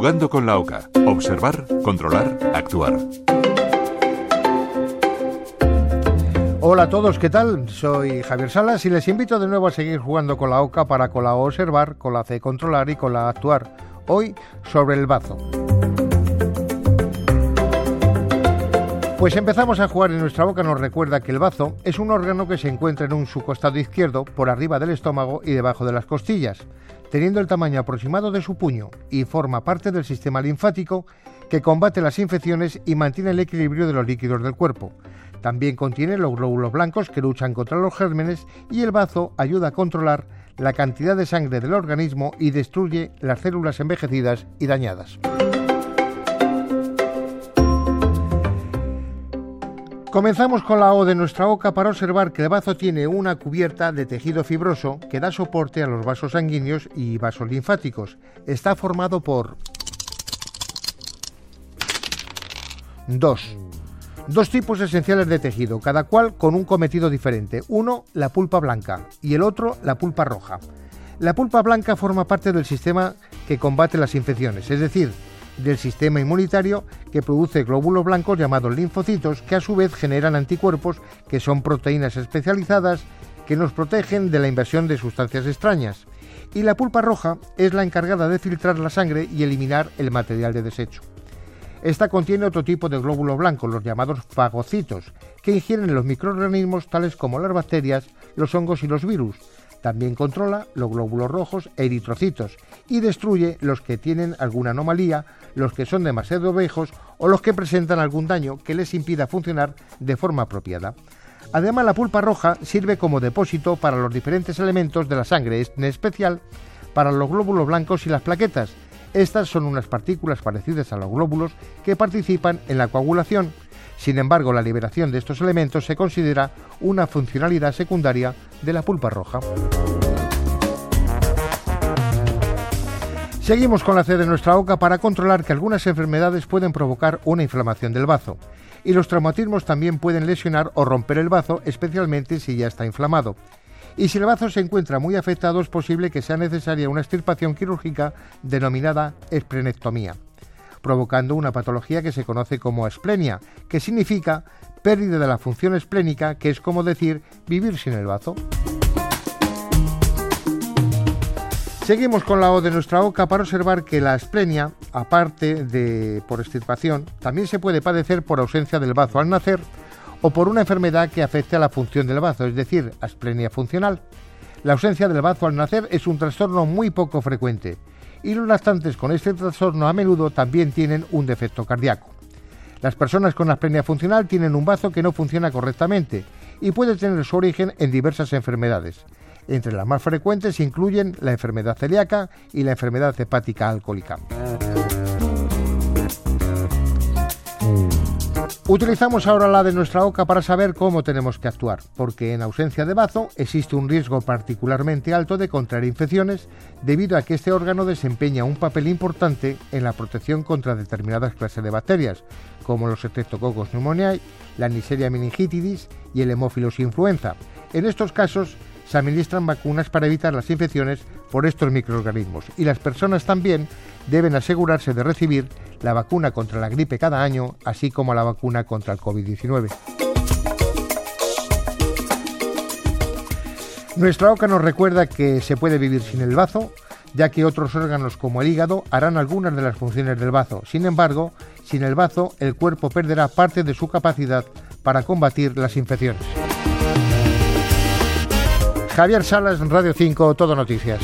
Jugando con la OCA. Observar, controlar, actuar. Hola a todos, ¿qué tal? Soy Javier Salas y les invito de nuevo a seguir jugando con la OCA para con la observar, con la C controlar y con la actuar. Hoy sobre el bazo. Pues empezamos a jugar y nuestra boca nos recuerda que el bazo es un órgano que se encuentra en un su costado izquierdo, por arriba del estómago y debajo de las costillas, teniendo el tamaño aproximado de su puño y forma parte del sistema linfático que combate las infecciones y mantiene el equilibrio de los líquidos del cuerpo. También contiene los glóbulos blancos que luchan contra los gérmenes y el bazo ayuda a controlar la cantidad de sangre del organismo y destruye las células envejecidas y dañadas. Comenzamos con la O de nuestra boca para observar que el bazo tiene una cubierta de tejido fibroso que da soporte a los vasos sanguíneos y vasos linfáticos. Está formado por dos, dos tipos esenciales de tejido, cada cual con un cometido diferente. Uno, la pulpa blanca y el otro, la pulpa roja. La pulpa blanca forma parte del sistema que combate las infecciones, es decir, del sistema inmunitario que produce glóbulos blancos llamados linfocitos que a su vez generan anticuerpos que son proteínas especializadas que nos protegen de la invasión de sustancias extrañas. Y la pulpa roja es la encargada de filtrar la sangre y eliminar el material de desecho. Esta contiene otro tipo de glóbulos blancos, los llamados fagocitos, que ingieren los microorganismos tales como las bacterias, los hongos y los virus, también controla los glóbulos rojos e eritrocitos y destruye los que tienen alguna anomalía, los que son demasiado viejos o los que presentan algún daño que les impida funcionar de forma apropiada. Además, la pulpa roja sirve como depósito para los diferentes elementos de la sangre, en especial para los glóbulos blancos y las plaquetas. Estas son unas partículas parecidas a los glóbulos que participan en la coagulación. Sin embargo, la liberación de estos elementos se considera una funcionalidad secundaria de la pulpa roja. Seguimos con la C de nuestra boca para controlar que algunas enfermedades pueden provocar una inflamación del bazo. Y los traumatismos también pueden lesionar o romper el bazo, especialmente si ya está inflamado. Y si el bazo se encuentra muy afectado, es posible que sea necesaria una extirpación quirúrgica denominada esplenectomía, provocando una patología que se conoce como esplenia, que significa pérdida de la función esplénica, que es como decir vivir sin el bazo. Seguimos con la O de nuestra boca para observar que la esplenia, aparte de por extirpación, también se puede padecer por ausencia del bazo al nacer o por una enfermedad que afecte a la función del bazo, es decir, asplenia funcional. La ausencia del bazo al nacer es un trastorno muy poco frecuente y los lactantes con este trastorno a menudo también tienen un defecto cardíaco. Las personas con asplenia funcional tienen un bazo que no funciona correctamente y puede tener su origen en diversas enfermedades. Entre las más frecuentes incluyen la enfermedad celíaca y la enfermedad hepática alcohólica. Utilizamos ahora la de nuestra boca para saber cómo tenemos que actuar, porque en ausencia de bazo existe un riesgo particularmente alto de contraer infecciones debido a que este órgano desempeña un papel importante en la protección contra determinadas clases de bacterias, como los Streptococcus pneumoniae, la Neisseria meningitidis y el Hemófilos influenza. En estos casos, se administran vacunas para evitar las infecciones por estos microorganismos y las personas también deben asegurarse de recibir la vacuna contra la gripe cada año, así como la vacuna contra el COVID-19. Nuestra OCA nos recuerda que se puede vivir sin el bazo, ya que otros órganos como el hígado harán algunas de las funciones del bazo. Sin embargo, sin el bazo, el cuerpo perderá parte de su capacidad para combatir las infecciones. Javier Salas, Radio 5, Todo Noticias.